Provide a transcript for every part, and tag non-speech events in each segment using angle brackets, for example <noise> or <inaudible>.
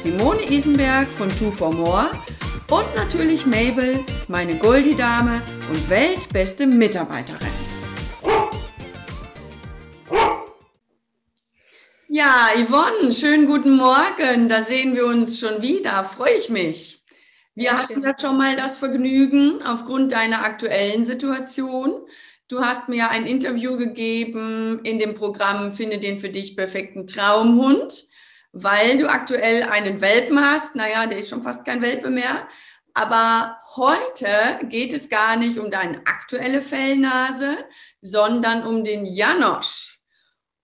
Simone Isenberg von Two for More und natürlich Mabel, meine Goldie-Dame und weltbeste Mitarbeiterin. Ja, Yvonne, schönen guten Morgen. Da sehen wir uns schon wieder. Freue ich mich. Wir hatten ja schon mal das Vergnügen aufgrund deiner aktuellen Situation. Du hast mir ein Interview gegeben in dem Programm Finde den für dich perfekten Traumhund weil du aktuell einen Welpen hast. Naja, der ist schon fast kein Welpe mehr. Aber heute geht es gar nicht um deine aktuelle Fellnase, sondern um den Janosch.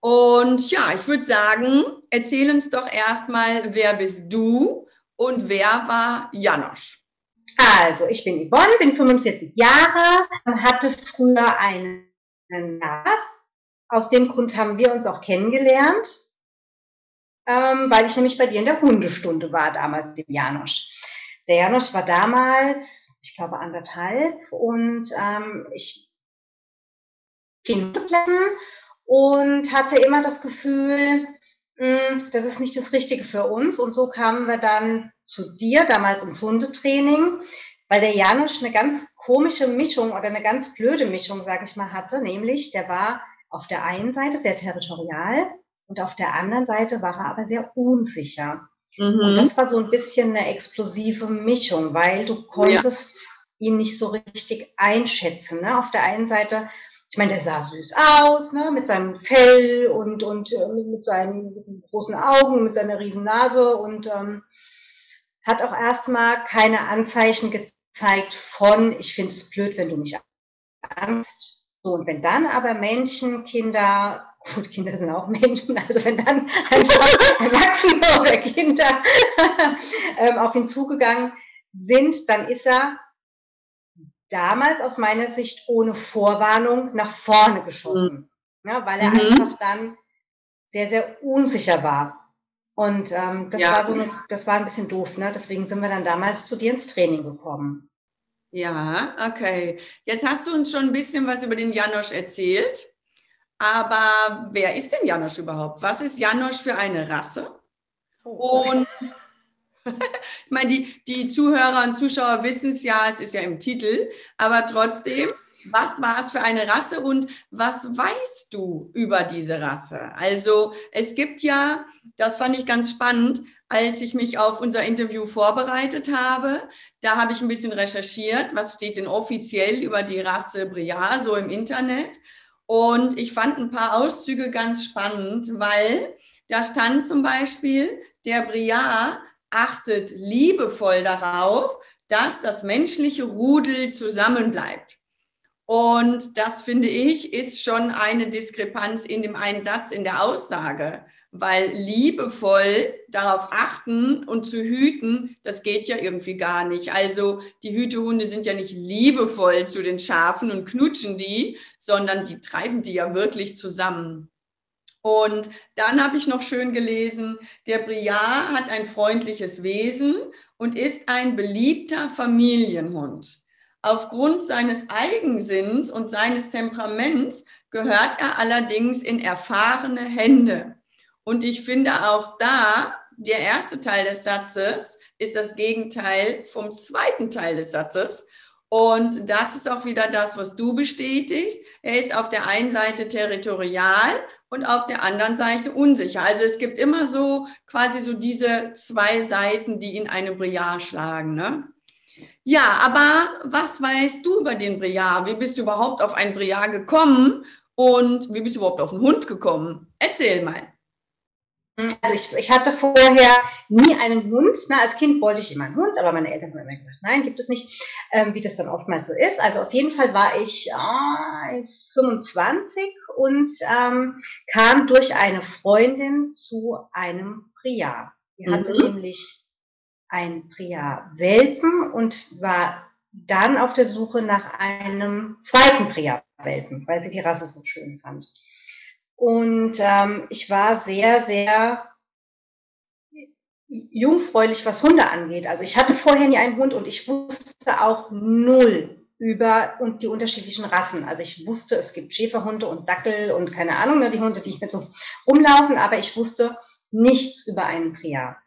Und ja, ich würde sagen, erzähl uns doch erstmal, wer bist du und wer war Janosch? Also, ich bin Yvonne, bin 45 Jahre, hatte früher einen Nach. Aus dem Grund haben wir uns auch kennengelernt ähm, weil ich nämlich bei dir in der Hundestunde war damals, dem Janosch. Der Janosch war damals, ich glaube, anderthalb und ähm, ich ging blättern und hatte immer das Gefühl, mh, hm, das ist nicht das Richtige für uns. Und so kamen wir dann zu dir, damals ins Hundetraining, weil der Janosch eine ganz komische Mischung oder eine ganz blöde Mischung, sag ich mal, hatte. Nämlich, der war auf der einen Seite sehr territorial, und auf der anderen Seite war er aber sehr unsicher. Mhm. Und das war so ein bisschen eine explosive Mischung, weil du konntest ja. ihn nicht so richtig einschätzen. Ne? Auf der einen Seite, ich meine, der sah süß aus, ne? mit seinem Fell und, und äh, mit seinen großen Augen, mit seiner riesen Nase und ähm, hat auch erstmal keine Anzeichen gezeigt von, ich finde es blöd, wenn du mich angst. So, und wenn dann aber Menschen, Kinder gut, Kinder sind auch Menschen, also wenn dann einfach Erwachsene oder Kinder <laughs> ähm, auf ihn zugegangen sind, dann ist er damals aus meiner Sicht ohne Vorwarnung nach vorne geschossen, mhm. ja, weil er mhm. einfach dann sehr, sehr unsicher war. Und ähm, das, ja. war so eine, das war ein bisschen doof, ne? deswegen sind wir dann damals zu dir ins Training gekommen. Ja, okay. Jetzt hast du uns schon ein bisschen was über den Janosch erzählt. Aber wer ist denn Janosch überhaupt? Was ist Janosch für eine Rasse? Oh. Und <laughs> ich meine, die, die Zuhörer und Zuschauer wissen es ja, es ist ja im Titel, aber trotzdem, was war es für eine Rasse und was weißt du über diese Rasse? Also es gibt ja, das fand ich ganz spannend, als ich mich auf unser Interview vorbereitet habe, da habe ich ein bisschen recherchiert, was steht denn offiziell über die Rasse Briard so im Internet. Und ich fand ein paar Auszüge ganz spannend, weil da stand zum Beispiel, der Briard achtet liebevoll darauf, dass das menschliche Rudel zusammenbleibt. Und das finde ich ist schon eine Diskrepanz in dem einen Satz in der Aussage weil liebevoll darauf achten und zu hüten, das geht ja irgendwie gar nicht. Also die Hütehunde sind ja nicht liebevoll zu den Schafen und knutschen die, sondern die treiben die ja wirklich zusammen. Und dann habe ich noch schön gelesen, der Briard hat ein freundliches Wesen und ist ein beliebter Familienhund. Aufgrund seines Eigensinns und seines Temperaments gehört er allerdings in erfahrene Hände. Und ich finde auch da, der erste Teil des Satzes ist das Gegenteil vom zweiten Teil des Satzes. Und das ist auch wieder das, was du bestätigst. Er ist auf der einen Seite territorial und auf der anderen Seite unsicher. Also es gibt immer so quasi so diese zwei Seiten, die in einem Briard schlagen. Ne? Ja, aber was weißt du über den Briard? Wie bist du überhaupt auf einen Briard gekommen und wie bist du überhaupt auf einen Hund gekommen? Erzähl mal. Also ich, ich hatte vorher nie einen Hund. Na, als Kind wollte ich immer einen Hund, aber meine Eltern haben immer gesagt, nein, gibt es nicht, ähm, wie das dann oftmals so ist. Also auf jeden Fall war ich äh, 25 und ähm, kam durch eine Freundin zu einem Priar. Die hatte mhm. nämlich ein Priya-Welpen und war dann auf der Suche nach einem zweiten Priya-Welpen, weil sie die Rasse so schön fand. Und ähm, ich war sehr, sehr jungfräulich, was Hunde angeht. Also ich hatte vorher nie einen Hund und ich wusste auch null über und die unterschiedlichen Rassen. Also ich wusste, es gibt Schäferhunde und Dackel und keine Ahnung, ne, die Hunde, die mit so rumlaufen, aber ich wusste nichts über einen Priya.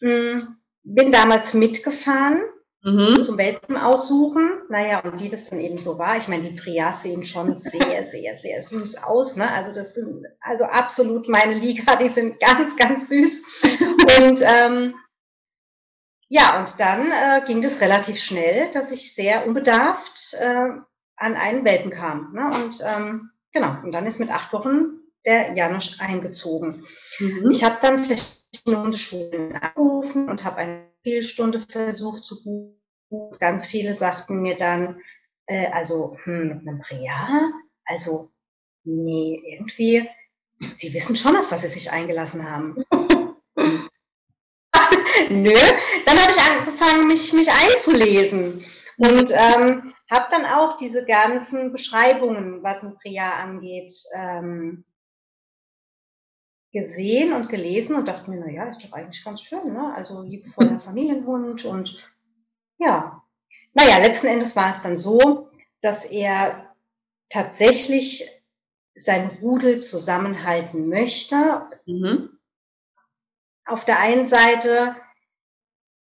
Hm, bin damals mitgefahren mhm. zum Welpen aussuchen. Naja, und wie das dann eben so war, ich meine, die Prias sehen schon sehr, <laughs> sehr, sehr süß aus. Ne? Also das sind also absolut meine Liga, die sind ganz, ganz süß. Und ähm, ja, und dann äh, ging das relativ schnell, dass ich sehr unbedarft äh, an einen Welpen kam. Ne? Und ähm, genau, und dann ist mit acht Wochen der Janusz eingezogen. Mhm. Ich habe dann verschiedene Hundeschulen angerufen und habe eine Spielstunde versucht zu buchen. Ganz viele sagten mir dann, äh, also hm, mit einem Priya, also nee, irgendwie, sie wissen schon, auf was sie sich eingelassen haben. <laughs> Nö, dann habe ich angefangen, mich, mich einzulesen und ähm, habe dann auch diese ganzen Beschreibungen, was ein Priya angeht, ähm, gesehen und gelesen und dachte mir, na ja, ist doch eigentlich ganz schön, ne? Also liebevoller <laughs> Familienhund und ja. Naja, letzten Endes war es dann so, dass er tatsächlich sein Rudel zusammenhalten möchte. Mhm. Auf der einen Seite,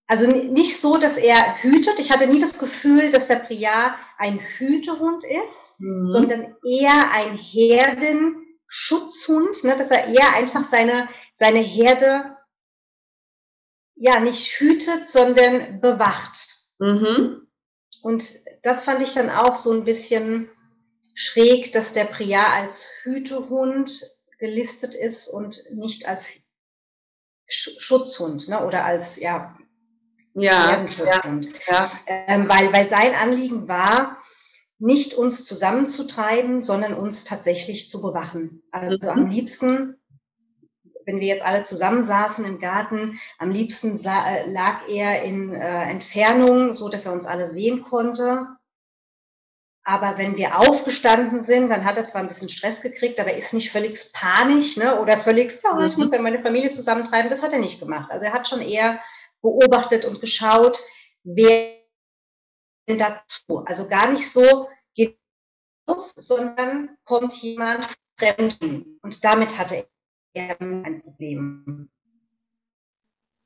also nicht so, dass er hütet. Ich hatte nie das Gefühl, dass der Priya ein Hütehund ist, mhm. sondern eher ein Herden, Schutzhund, ne, dass er eher einfach seine, seine Herde ja nicht hütet, sondern bewacht. Mhm. Und das fand ich dann auch so ein bisschen schräg, dass der Priya als Hütehund gelistet ist und nicht als Sch Schutzhund ne, oder als ja, ja, ja, ja. Ähm, weil, weil sein Anliegen war, nicht uns zusammenzutreiben, sondern uns tatsächlich zu bewachen. Also mhm. am liebsten, wenn wir jetzt alle zusammensaßen im Garten, am liebsten äh, lag er in äh, Entfernung, so dass er uns alle sehen konnte. Aber wenn wir aufgestanden sind, dann hat er zwar ein bisschen Stress gekriegt, aber er ist nicht völlig panisch ne? oder völlig, oh, ich muss ja meine Familie zusammentreiben. Das hat er nicht gemacht. Also er hat schon eher beobachtet und geschaut, wer dazu. Also gar nicht so geht los, sondern kommt jemand Fremden. Und damit hatte er ein Problem.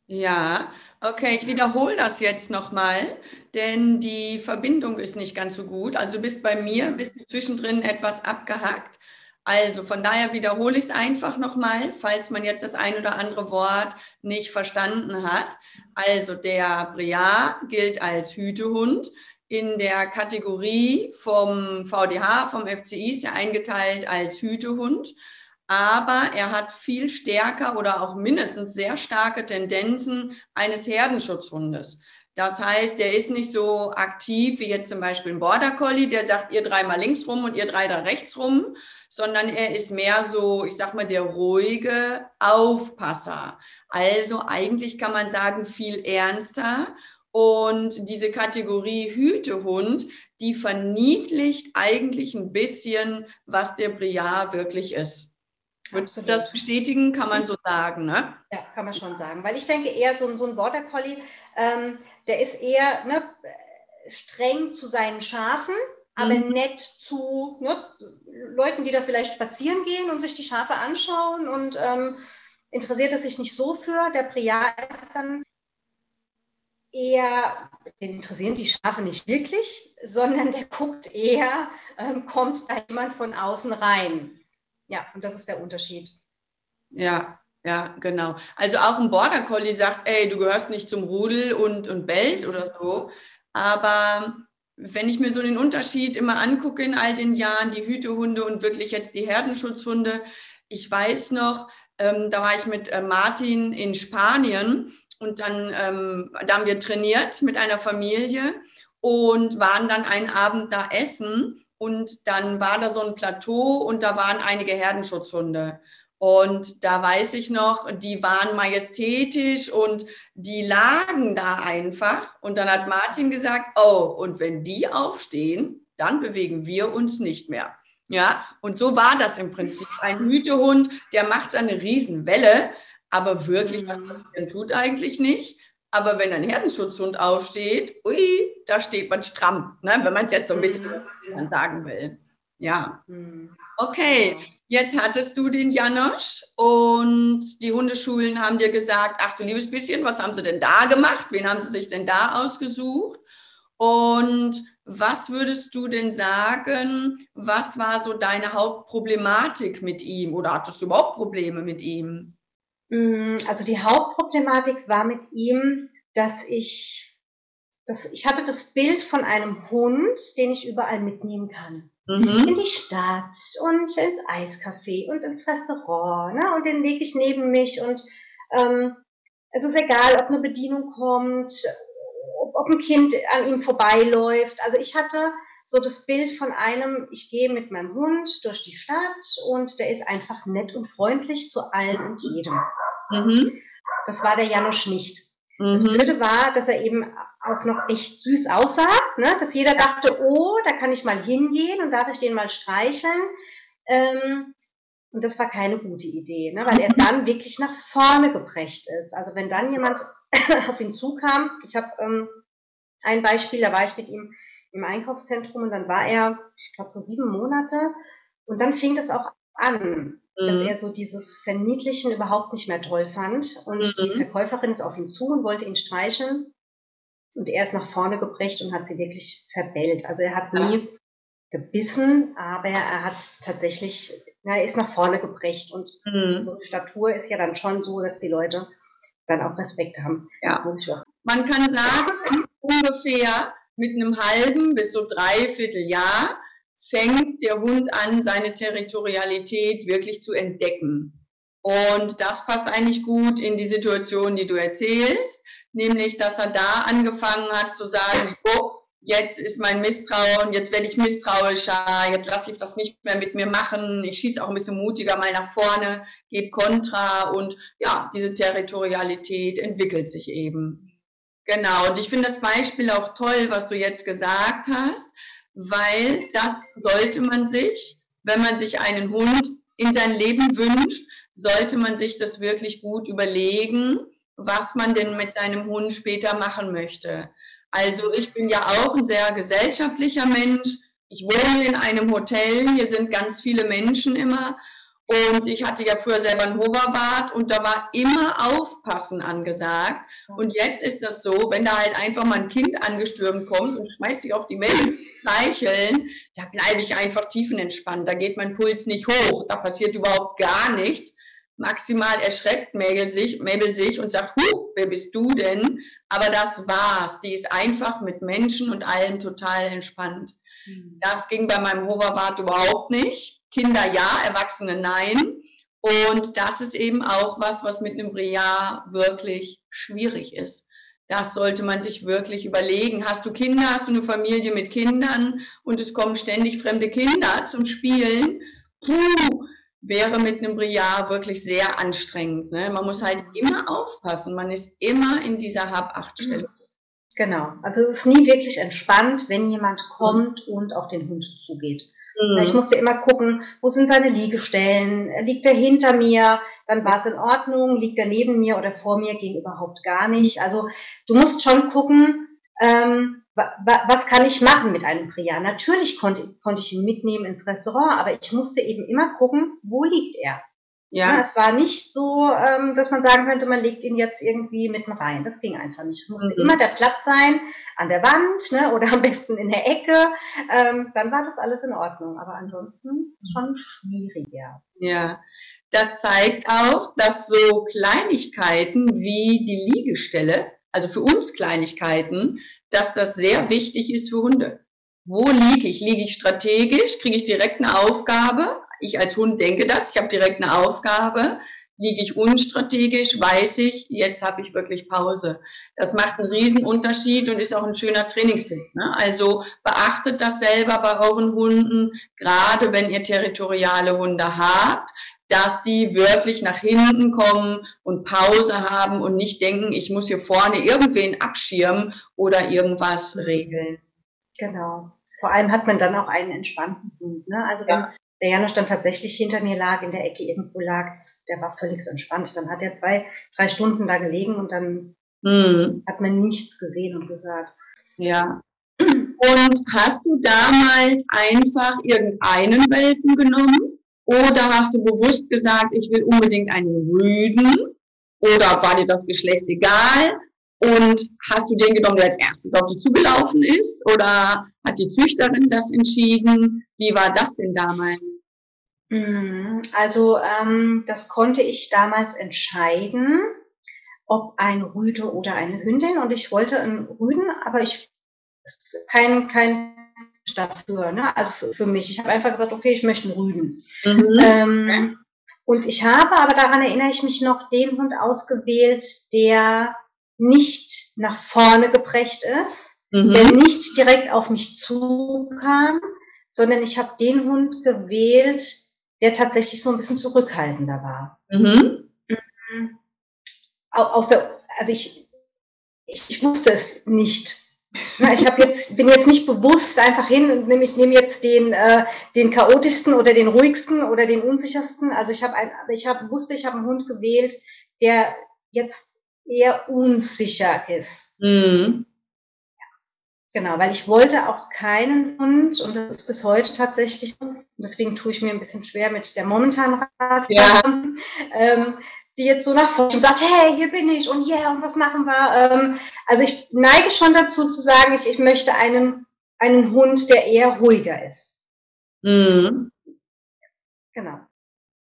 Ja, okay, ich wiederhole das jetzt nochmal, denn die Verbindung ist nicht ganz so gut. Also du bist bei mir, bist du zwischendrin etwas abgehackt. Also von daher wiederhole ich es einfach nochmal, falls man jetzt das ein oder andere Wort nicht verstanden hat. Also der Briar gilt als Hütehund in der Kategorie vom VDH, vom FCI, ist er eingeteilt als Hütehund. Aber er hat viel stärker oder auch mindestens sehr starke Tendenzen eines Herdenschutzhundes. Das heißt, er ist nicht so aktiv wie jetzt zum Beispiel ein Border Collie, der sagt, ihr dreimal links rum und ihr drei da rechts rum, sondern er ist mehr so, ich sag mal, der ruhige Aufpasser. Also eigentlich kann man sagen, viel ernster und diese Kategorie Hütehund, die verniedlicht eigentlich ein bisschen, was der Briard wirklich ist. Würdest du das bestätigen? Kann man so sagen, ne? Ja, kann man schon sagen. Weil ich denke eher, so, so ein Border Collie, ähm, der ist eher ne, streng zu seinen Schafen, aber mhm. nett zu ne, Leuten, die da vielleicht spazieren gehen und sich die Schafe anschauen und ähm, interessiert es sich nicht so für. Der Priat ist dann eher, den interessieren die Schafe nicht wirklich, sondern der guckt eher, ähm, kommt da jemand von außen rein. Ja, und das ist der Unterschied. Ja, ja, genau. Also auch ein Border Collie sagt, ey, du gehörst nicht zum Rudel und, und bellt oder so. Aber wenn ich mir so den Unterschied immer angucke in all den Jahren, die Hütehunde und wirklich jetzt die Herdenschutzhunde, ich weiß noch, ähm, da war ich mit äh, Martin in Spanien und dann, ähm, da haben wir trainiert mit einer Familie und waren dann einen Abend da essen. Und dann war da so ein Plateau und da waren einige Herdenschutzhunde. Und da weiß ich noch, die waren majestätisch und die lagen da einfach. Und dann hat Martin gesagt, oh, und wenn die aufstehen, dann bewegen wir uns nicht mehr. Ja, und so war das im Prinzip. Ein Hütehund, der macht eine Riesenwelle, aber wirklich, was passieren tut eigentlich nicht. Aber wenn ein Herdenschutzhund aufsteht, ui, da steht man stramm, ne? wenn man es jetzt so ein bisschen mhm. sagen will. Ja. Mhm. Okay, jetzt hattest du den Janosch und die Hundeschulen haben dir gesagt, ach du liebes bisschen, was haben sie denn da gemacht? Wen haben sie sich denn da ausgesucht? Und was würdest du denn sagen, was war so deine Hauptproblematik mit ihm oder hattest du überhaupt Probleme mit ihm? Mm, also die Hauptproblematik war mit ihm, dass ich, dass ich hatte das Bild von einem Hund, den ich überall mitnehmen kann. Mhm. In die Stadt und ins Eiscafé und ins Restaurant. Ne? Und den lege ich neben mich und ähm, es ist egal, ob eine Bedienung kommt, ob, ob ein Kind an ihm vorbeiläuft. Also ich hatte so das Bild von einem, ich gehe mit meinem Hund durch die Stadt und der ist einfach nett und freundlich zu allen und jedem. Mhm. Das war der Janosch nicht. Mhm. Das Blöde war, dass er eben auch noch echt süß aussah, ne? dass jeder dachte, oh, da kann ich mal hingehen und darf ich den mal streicheln. Ähm, und das war keine gute Idee, ne? weil er <laughs> dann wirklich nach vorne gebrecht ist. Also wenn dann jemand <laughs> auf ihn zukam, ich habe ähm, ein Beispiel, da war ich mit ihm im Einkaufszentrum und dann war er, ich glaube, so sieben Monate und dann fing das auch an, mhm. dass er so dieses Verniedlichen überhaupt nicht mehr toll fand und mhm. die Verkäuferin ist auf ihn zu und wollte ihn streicheln und er ist nach vorne gebrecht und hat sie wirklich verbellt. Also er hat nie gebissen, aber er hat tatsächlich, na, er ist nach vorne gebrecht und mhm. so eine Statur ist ja dann schon so, dass die Leute dann auch Respekt haben. Ja. Man kann sagen, <laughs> ungefähr mit einem halben bis so dreiviertel Jahr fängt der Hund an, seine Territorialität wirklich zu entdecken. Und das passt eigentlich gut in die Situation, die du erzählst, nämlich, dass er da angefangen hat zu sagen, so, jetzt ist mein Misstrauen, jetzt werde ich misstrauischer, jetzt lasse ich das nicht mehr mit mir machen, ich schieße auch ein bisschen mutiger mal nach vorne, gebe Kontra und ja, diese Territorialität entwickelt sich eben. Genau, und ich finde das Beispiel auch toll, was du jetzt gesagt hast, weil das sollte man sich, wenn man sich einen Hund in sein Leben wünscht, sollte man sich das wirklich gut überlegen, was man denn mit seinem Hund später machen möchte. Also ich bin ja auch ein sehr gesellschaftlicher Mensch. Ich wohne in einem Hotel, hier sind ganz viele Menschen immer und ich hatte ja früher selber einen Hoverwart und da war immer Aufpassen angesagt. Und jetzt ist das so, wenn da halt einfach mal ein Kind angestürmt kommt und schmeißt sich auf die Mädel streicheln, da bleibe ich einfach tiefenentspannt. Da geht mein Puls nicht hoch, da passiert überhaupt gar nichts. Maximal erschreckt Mabel sich, Mabel sich und sagt, Huch, wer bist du denn? Aber das war's. Die ist einfach mit Menschen und allem total entspannt. Mhm. Das ging bei meinem Hoverwart überhaupt nicht. Kinder ja, Erwachsene nein. Und das ist eben auch was, was mit einem Briar wirklich schwierig ist. Das sollte man sich wirklich überlegen. Hast du Kinder, hast du eine Familie mit Kindern und es kommen ständig fremde Kinder zum Spielen? Puh, wäre mit einem Briar wirklich sehr anstrengend. Ne? Man muss halt immer aufpassen. Man ist immer in dieser Hab-Acht-Stellung. Genau. Also es ist nie wirklich entspannt, wenn jemand kommt und auf den Hund zugeht. Mhm. Ich musste immer gucken, wo sind seine Liegestellen? Liegt er hinter mir? Dann war es in Ordnung. Liegt er neben mir oder vor mir? Ging überhaupt gar nicht. Also du musst schon gucken, ähm, was kann ich machen mit einem Priya? Natürlich konnte, konnte ich ihn mitnehmen ins Restaurant, aber ich musste eben immer gucken, wo liegt er? Ja. ja es war nicht so, ähm, dass man sagen könnte, man legt ihn jetzt irgendwie mitten rein. Das ging einfach nicht. Es musste mhm. immer der Platz sein, an der Wand ne, oder am besten in der Ecke. Ähm, dann war das alles in Ordnung. Aber ansonsten schon schwieriger. Ja, das zeigt auch, dass so Kleinigkeiten wie die Liegestelle, also für uns Kleinigkeiten, dass das sehr wichtig ist für Hunde. Wo liege ich? Liege ich strategisch? Kriege ich direkt eine Aufgabe? Ich als Hund denke das, ich habe direkt eine Aufgabe. Liege ich unstrategisch, weiß ich, jetzt habe ich wirklich Pause. Das macht einen riesen Unterschied und ist auch ein schöner Trainingstipp. Ne? Also beachtet das selber bei euren Hunden, gerade wenn ihr territoriale Hunde habt, dass die wirklich nach hinten kommen und Pause haben und nicht denken, ich muss hier vorne irgendwen abschirmen oder irgendwas regeln. Genau. Vor allem hat man dann auch einen entspannten Hund. Ne? Also wenn ja. Der Janusz dann tatsächlich hinter mir lag, in der Ecke irgendwo lag, der war völlig entspannt. Dann hat er zwei, drei Stunden da gelegen und dann mhm. hat man nichts gesehen und gehört. Ja. Und hast du damals einfach irgendeinen Welpen genommen? Oder hast du bewusst gesagt, ich will unbedingt einen Rüden? Oder war dir das Geschlecht egal? Und hast du den genommen, der als erstes auf dich zugelaufen ist? Oder hat die Züchterin das entschieden? Wie war das denn damals? Mhm. Also ähm, das konnte ich damals entscheiden, ob ein Rüde oder eine Hündin. Und ich wollte einen Rüden, aber ich kein kein dafür, ne? Also für, für mich. Ich habe einfach gesagt, okay, ich möchte einen Rüden. Mhm. Ähm, und ich habe, aber daran erinnere ich mich noch, den Hund ausgewählt, der nicht nach vorne geprächt ist, mhm. der nicht direkt auf mich zukam, sondern ich habe den Hund gewählt, der tatsächlich so ein bisschen zurückhaltender war. Mhm. mhm. Außer, also ich, ich, ich wusste es nicht. Na, ich habe jetzt bin jetzt nicht bewusst einfach hin und nehme ich nehme jetzt den äh, den chaotischsten oder den ruhigsten oder den unsichersten. Also ich habe ich habe wusste, ich habe einen Hund gewählt, der jetzt eher unsicher ist. Mhm. Genau, weil ich wollte auch keinen Hund und das ist bis heute tatsächlich so. Deswegen tue ich mir ein bisschen schwer mit der momentanen Rasse, ja. ähm, die jetzt so nach vorne sagt, hey, hier bin ich und yeah, und was machen wir? Ähm, also ich neige schon dazu zu sagen, ich, ich möchte einen, einen Hund, der eher ruhiger ist. Mhm. Genau.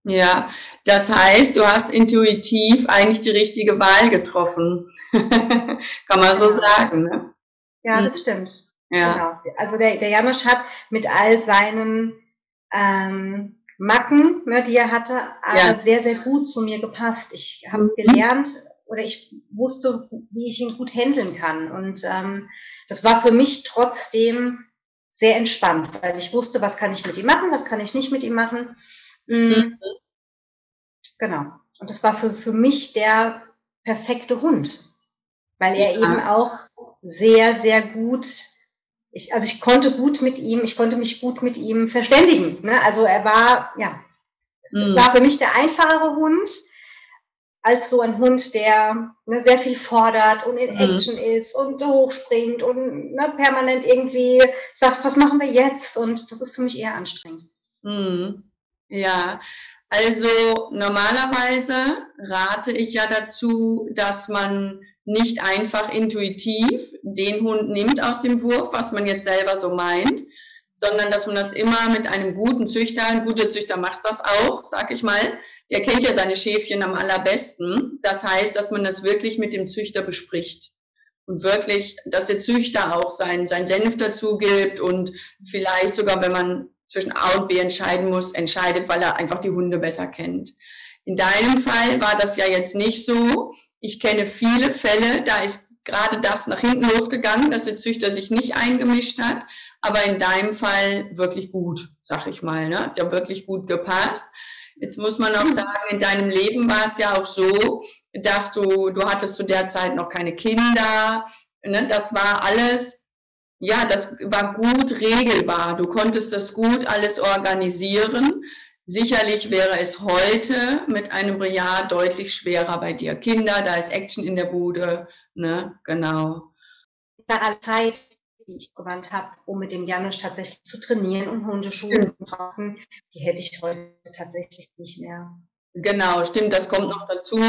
Ja, das heißt, du hast intuitiv eigentlich die richtige Wahl getroffen. <laughs> Kann man so sagen, ne? Ja, das stimmt. Ja. Genau. Also der, der Janusz hat mit all seinen ähm, Macken, ne, die er hatte, aber ja. sehr, sehr gut zu mir gepasst. Ich habe mhm. gelernt oder ich wusste, wie ich ihn gut handeln kann. Und ähm, das war für mich trotzdem sehr entspannt, weil ich wusste, was kann ich mit ihm machen, was kann ich nicht mit ihm machen. Mhm. Mhm. Genau. Und das war für, für mich der perfekte Hund, weil er ja. eben auch sehr, sehr gut, ich, also ich konnte gut mit ihm, ich konnte mich gut mit ihm verständigen. Ne? Also er war, ja, es, mhm. es war für mich der einfachere Hund als so ein Hund, der ne, sehr viel fordert und in mhm. Action ist und hochspringt und ne, permanent irgendwie sagt, was machen wir jetzt? Und das ist für mich eher anstrengend. Mhm. Ja, also normalerweise rate ich ja dazu, dass man nicht einfach intuitiv den Hund nimmt aus dem Wurf, was man jetzt selber so meint, sondern dass man das immer mit einem guten Züchter, ein guter Züchter macht das auch, sag ich mal, der kennt ja seine Schäfchen am allerbesten. Das heißt, dass man das wirklich mit dem Züchter bespricht und wirklich, dass der Züchter auch sein, sein Senf dazu gibt und vielleicht sogar, wenn man zwischen A und B entscheiden muss, entscheidet, weil er einfach die Hunde besser kennt. In deinem Fall war das ja jetzt nicht so. Ich kenne viele Fälle, da ist gerade das nach hinten losgegangen, dass der Züchter sich nicht eingemischt hat, aber in deinem Fall wirklich gut, sag ich mal, ne? Hat ja wirklich gut gepasst. Jetzt muss man auch sagen, in deinem Leben war es ja auch so, dass du, du hattest zu der Zeit noch keine Kinder, ne? Das war alles ja, das war gut regelbar. Du konntest das gut alles organisieren. Sicherlich wäre es heute mit einem Jahr deutlich schwerer bei dir. Kinder, da ist Action in der Bude, ne, genau. Da Zeit, die ich gewandt habe, um mit dem Janusz tatsächlich zu trainieren und Hundeschulen zu brauchen, die hätte ich heute tatsächlich nicht mehr. Genau, stimmt. Das kommt noch dazu,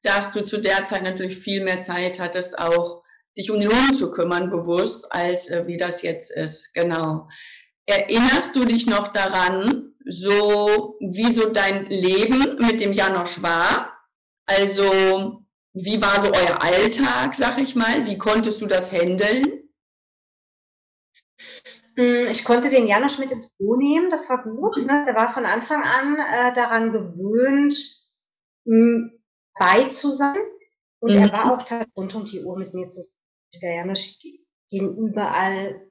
dass du zu der Zeit natürlich viel mehr Zeit hattest, auch dich um den Hund zu kümmern, bewusst, als äh, wie das jetzt ist. Genau. Erinnerst du dich noch daran, so wie so dein Leben mit dem Janosch war? Also, wie war so euer Alltag, sag ich mal? Wie konntest du das handeln? Hm, ich konnte den Janosch mit ins Büro nehmen, das war gut. Ne? Der war von Anfang an äh, daran gewöhnt, bei zu sein. Und mhm. er war auch rund um die Uhr mit mir zusammen der Janusz ging überall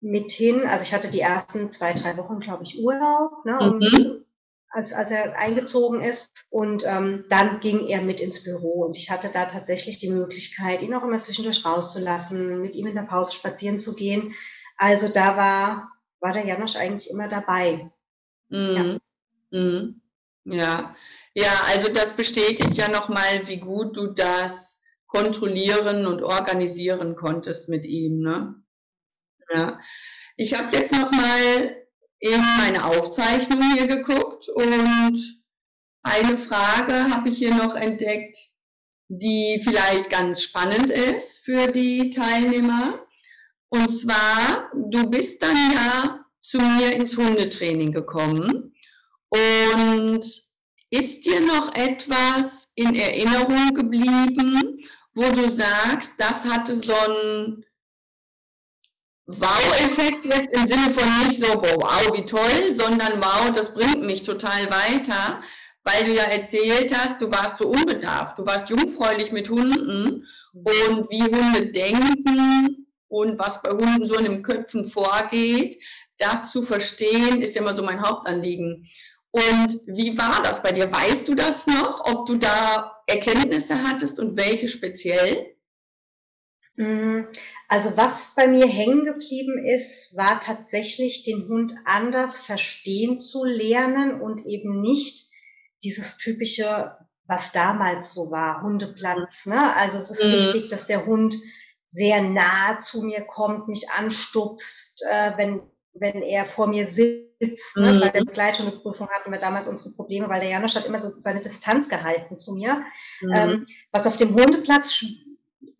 mit hin. Also ich hatte die ersten zwei, drei Wochen, glaube ich, Urlaub. Ne, mhm. als, als er eingezogen ist. Und ähm, dann ging er mit ins Büro und ich hatte da tatsächlich die Möglichkeit, ihn auch immer zwischendurch rauszulassen, mit ihm in der Pause spazieren zu gehen. Also da war, war der Janosch eigentlich immer dabei. Mhm. Ja. Mhm. ja. Ja, also das bestätigt ja nochmal, wie gut du das kontrollieren und organisieren konntest mit ihm. Ne? Ja. Ich habe jetzt nochmal in meine Aufzeichnung hier geguckt und eine Frage habe ich hier noch entdeckt, die vielleicht ganz spannend ist für die Teilnehmer. Und zwar, du bist dann ja zu mir ins Hundetraining gekommen und ist dir noch etwas in Erinnerung geblieben, wo du sagst, das hatte so ein Wow-Effekt jetzt im Sinne von nicht so, wow, wie toll, sondern wow, das bringt mich total weiter, weil du ja erzählt hast, du warst so unbedarft, du warst jungfräulich mit Hunden und wie Hunde denken und was bei Hunden so in den Köpfen vorgeht, das zu verstehen, ist immer so mein Hauptanliegen. Und wie war das bei dir? Weißt du das noch, ob du da Erkenntnisse hattest und welche speziell? Mm, also was bei mir hängen geblieben ist, war tatsächlich den Hund anders verstehen zu lernen und eben nicht dieses typische, was damals so war, Hundeplatz. Ne? Also es ist mhm. wichtig, dass der Hund sehr nah zu mir kommt, mich anstupst, äh, wenn, wenn er vor mir sitzt. Ne? Mhm. Bei der Begleithundeprüfung hatten wir damals unsere Probleme, weil der Janosch hat immer so seine Distanz gehalten zu mir, mhm. ähm, was auf dem Hundeplatz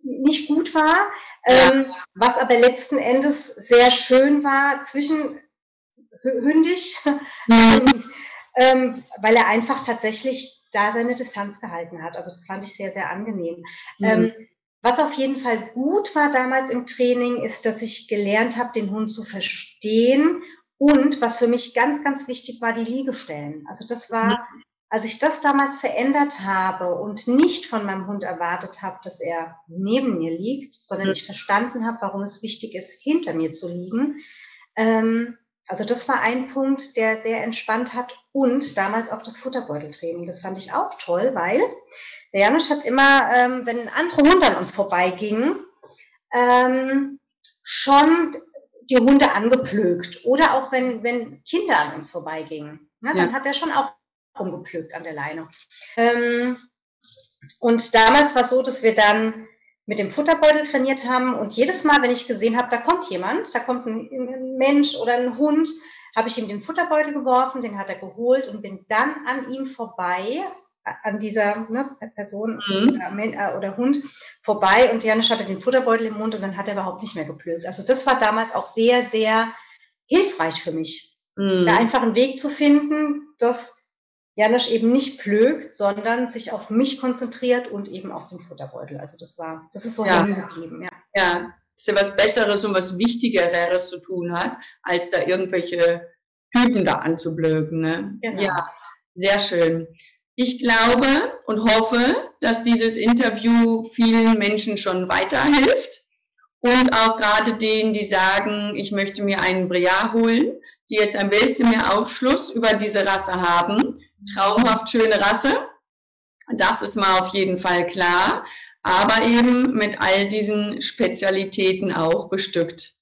nicht gut war. Ähm, was aber letzten Endes sehr schön war, zwischen hündisch, mhm. <laughs> ähm, weil er einfach tatsächlich da seine Distanz gehalten hat. Also das fand ich sehr, sehr angenehm. Mhm. Ähm, was auf jeden Fall gut war damals im Training, ist, dass ich gelernt habe, den Hund zu verstehen und was für mich ganz, ganz wichtig war, die Liegestellen. Also das war. Als ich das damals verändert habe und nicht von meinem Hund erwartet habe, dass er neben mir liegt, sondern ich verstanden habe, warum es wichtig ist, hinter mir zu liegen. Ähm, also das war ein Punkt, der sehr entspannt hat und damals auch das Futterbeuteltraining. Das fand ich auch toll, weil der Janusz hat immer, ähm, wenn andere Hunde an uns vorbeigingen, ähm, schon die Hunde angeplögt. Oder auch wenn, wenn Kinder an uns vorbeigingen. Ne, dann ja. hat er schon auch rumgepflückt an der Leine. Ähm, und damals war es so, dass wir dann mit dem Futterbeutel trainiert haben und jedes Mal, wenn ich gesehen habe, da kommt jemand, da kommt ein Mensch oder ein Hund, habe ich ihm den Futterbeutel geworfen, den hat er geholt und bin dann an ihm vorbei, an dieser ne, Person mhm. äh, oder Hund vorbei und Janusz hatte den Futterbeutel im Mund und dann hat er überhaupt nicht mehr gepflückt. Also das war damals auch sehr, sehr hilfreich für mich, mhm. da einfach einen Weg zu finden, dass Janusz eben nicht plögt, sondern sich auf mich konzentriert und eben auf den Futterbeutel. Also das war, das ist so ja. geblieben, ja. Ja, dass er was Besseres und was Wichtigeres zu tun hat, als da irgendwelche Typen da anzublöken. Ne? Genau. Ja, sehr schön. Ich glaube und hoffe, dass dieses Interview vielen Menschen schon weiterhilft und auch gerade denen, die sagen, ich möchte mir einen Briar holen, die jetzt ein bisschen mehr Aufschluss über diese Rasse haben traumhaft schöne Rasse. Das ist mal auf jeden Fall klar. Aber eben mit all diesen Spezialitäten auch bestückt.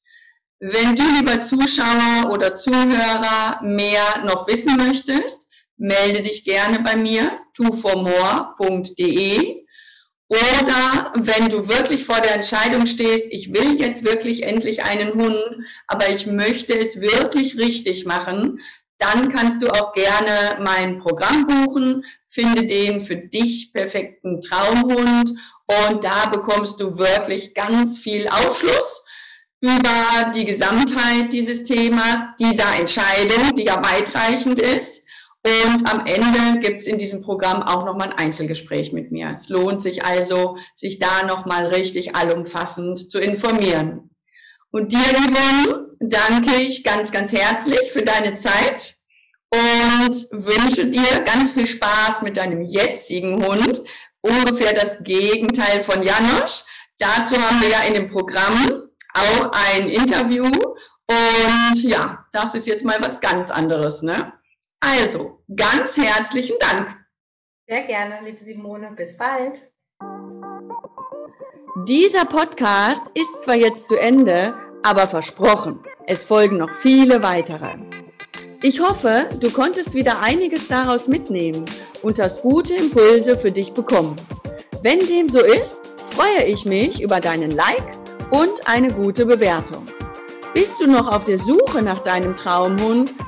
Wenn du, lieber Zuschauer oder Zuhörer, mehr noch wissen möchtest, melde dich gerne bei mir, twoformore.de. Oder wenn du wirklich vor der Entscheidung stehst, ich will jetzt wirklich endlich einen Hund, aber ich möchte es wirklich richtig machen, dann kannst du auch gerne mein Programm buchen, finde den für dich perfekten Traumhund und da bekommst du wirklich ganz viel Aufschluss über die Gesamtheit dieses Themas, dieser Entscheidung, die ja weitreichend ist. Und am Ende gibt's in diesem Programm auch nochmal ein Einzelgespräch mit mir. Es lohnt sich also, sich da nochmal richtig allumfassend zu informieren. Und dir, Yvonne, danke ich ganz, ganz herzlich für deine Zeit und wünsche dir ganz viel Spaß mit deinem jetzigen Hund. Ungefähr das Gegenteil von Janosch. Dazu haben wir ja in dem Programm auch ein Interview. Und ja, das ist jetzt mal was ganz anderes. Ne? Also, ganz herzlichen Dank. Sehr gerne, liebe Simone. Bis bald. Dieser Podcast ist zwar jetzt zu Ende, aber versprochen, es folgen noch viele weitere. Ich hoffe, du konntest wieder einiges daraus mitnehmen und hast gute Impulse für dich bekommen. Wenn dem so ist, freue ich mich über deinen Like und eine gute Bewertung. Bist du noch auf der Suche nach deinem Traumhund?